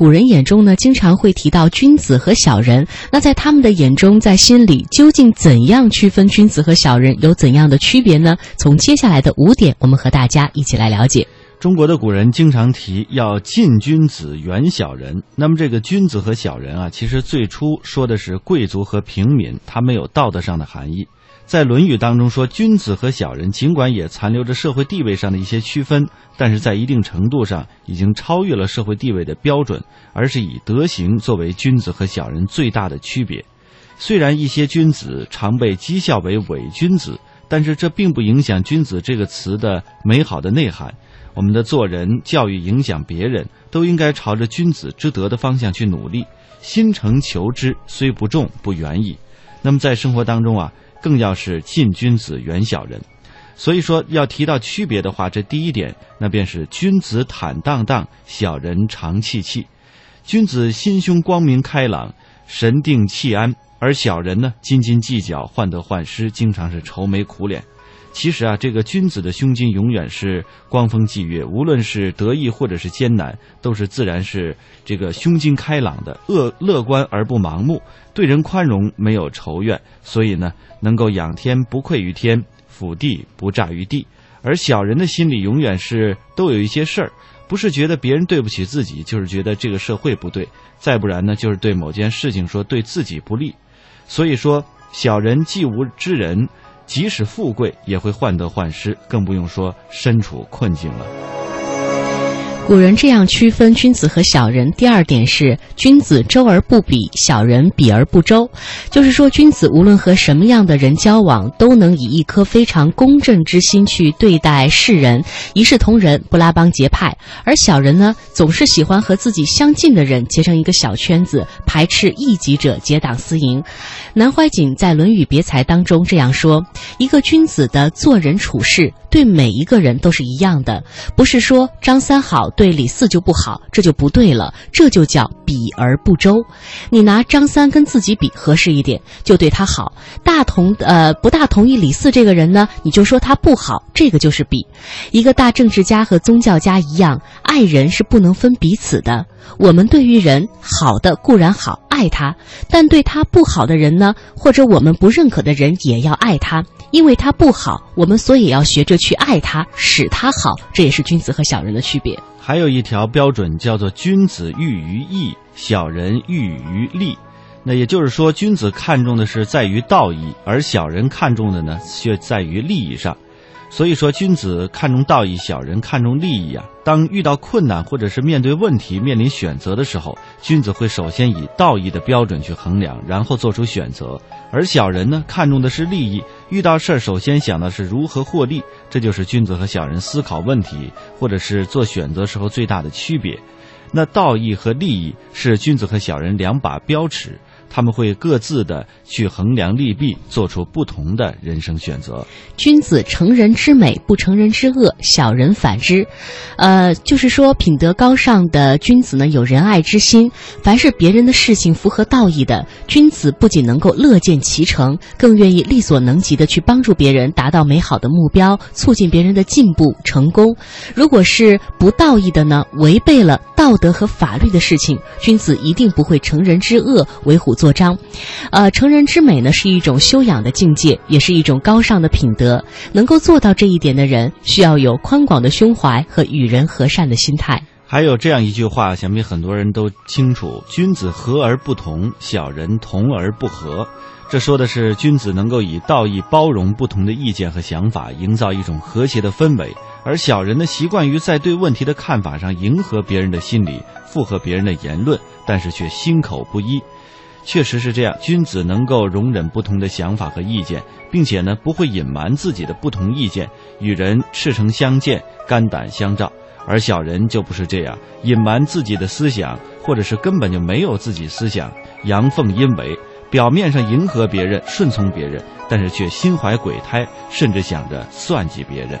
古人眼中呢，经常会提到君子和小人。那在他们的眼中，在心里究竟怎样区分君子和小人，有怎样的区别呢？从接下来的五点，我们和大家一起来了解。中国的古人经常提要近君子，远小人。那么这个君子和小人啊，其实最初说的是贵族和平民，它没有道德上的含义。在《论语》当中说，君子和小人尽管也残留着社会地位上的一些区分，但是在一定程度上已经超越了社会地位的标准，而是以德行作为君子和小人最大的区别。虽然一些君子常被讥笑为伪君子，但是这并不影响“君子”这个词的美好的内涵。我们的做人、教育、影响别人，都应该朝着君子之德的方向去努力。心诚求之，虽不重，不远矣。那么在生活当中啊，更要是近君子，远小人。所以说，要提到区别的话，这第一点，那便是君子坦荡荡，小人常戚戚。君子心胸光明开朗，神定气安；而小人呢，斤斤计较，患得患失，经常是愁眉苦脸。其实啊，这个君子的胸襟永远是光风霁月，无论是得意或者是艰难，都是自然是这个胸襟开朗的，乐乐观而不盲目，对人宽容，没有仇怨，所以呢，能够仰天不愧于天，俯地不诈于地。而小人的心里永远是都有一些事儿，不是觉得别人对不起自己，就是觉得这个社会不对，再不然呢，就是对某件事情说对自己不利。所以说，小人既无知人。即使富贵，也会患得患失，更不用说身处困境了。古人这样区分君子和小人。第二点是，君子周而不比，小人比而不周。就是说，君子无论和什么样的人交往，都能以一颗非常公正之心去对待世人，一视同仁，不拉帮结派。而小人呢，总是喜欢和自己相近的人结成一个小圈子，排斥异己者，结党私营。南怀瑾在《论语别裁》当中这样说：一个君子的做人处事，对每一个人都是一样的，不是说张三好。对李四就不好，这就不对了，这就叫比而不周。你拿张三跟自己比合适一点，就对他好；大同呃不大同意李四这个人呢，你就说他不好，这个就是比。一个大政治家和宗教家一样，爱人是不能分彼此的。我们对于人好的固然好，爱他；但对他不好的人呢，或者我们不认可的人，也要爱他。因为他不好，我们所以要学着去爱他，使他好。这也是君子和小人的区别。还有一条标准叫做“君子喻于义，小人喻于利”。那也就是说，君子看重的是在于道义，而小人看重的呢，却在于利益上。所以说，君子看重道义，小人看重利益啊。当遇到困难或者是面对问题、面临选择的时候，君子会首先以道义的标准去衡量，然后做出选择；而小人呢，看重的是利益，遇到事儿首先想的是如何获利。这就是君子和小人思考问题或者是做选择时候最大的区别。那道义和利益是君子和小人两把标尺。他们会各自的去衡量利弊，做出不同的人生选择。君子成人之美，不成人之恶；小人反之。呃，就是说，品德高尚的君子呢，有仁爱之心。凡是别人的事情符合道义的，君子不仅能够乐见其成，更愿意力所能及的去帮助别人达到美好的目标，促进别人的进步成功。如果是不道义的呢，违背了道德和法律的事情，君子一定不会成人之恶，为虎。作章，呃，成人之美呢是一种修养的境界，也是一种高尚的品德。能够做到这一点的人，需要有宽广的胸怀和与人和善的心态。还有这样一句话，想必很多人都清楚：君子和而不同，小人同而不和。这说的是君子能够以道义包容不同的意见和想法，营造一种和谐的氛围；而小人呢，习惯于在对问题的看法上迎合别人的心理，附和别人的言论，但是却心口不一。确实是这样，君子能够容忍不同的想法和意见，并且呢不会隐瞒自己的不同意见，与人赤诚相见，肝胆相照；而小人就不是这样，隐瞒自己的思想，或者是根本就没有自己思想，阳奉阴违，表面上迎合别人，顺从别人，但是却心怀鬼胎，甚至想着算计别人。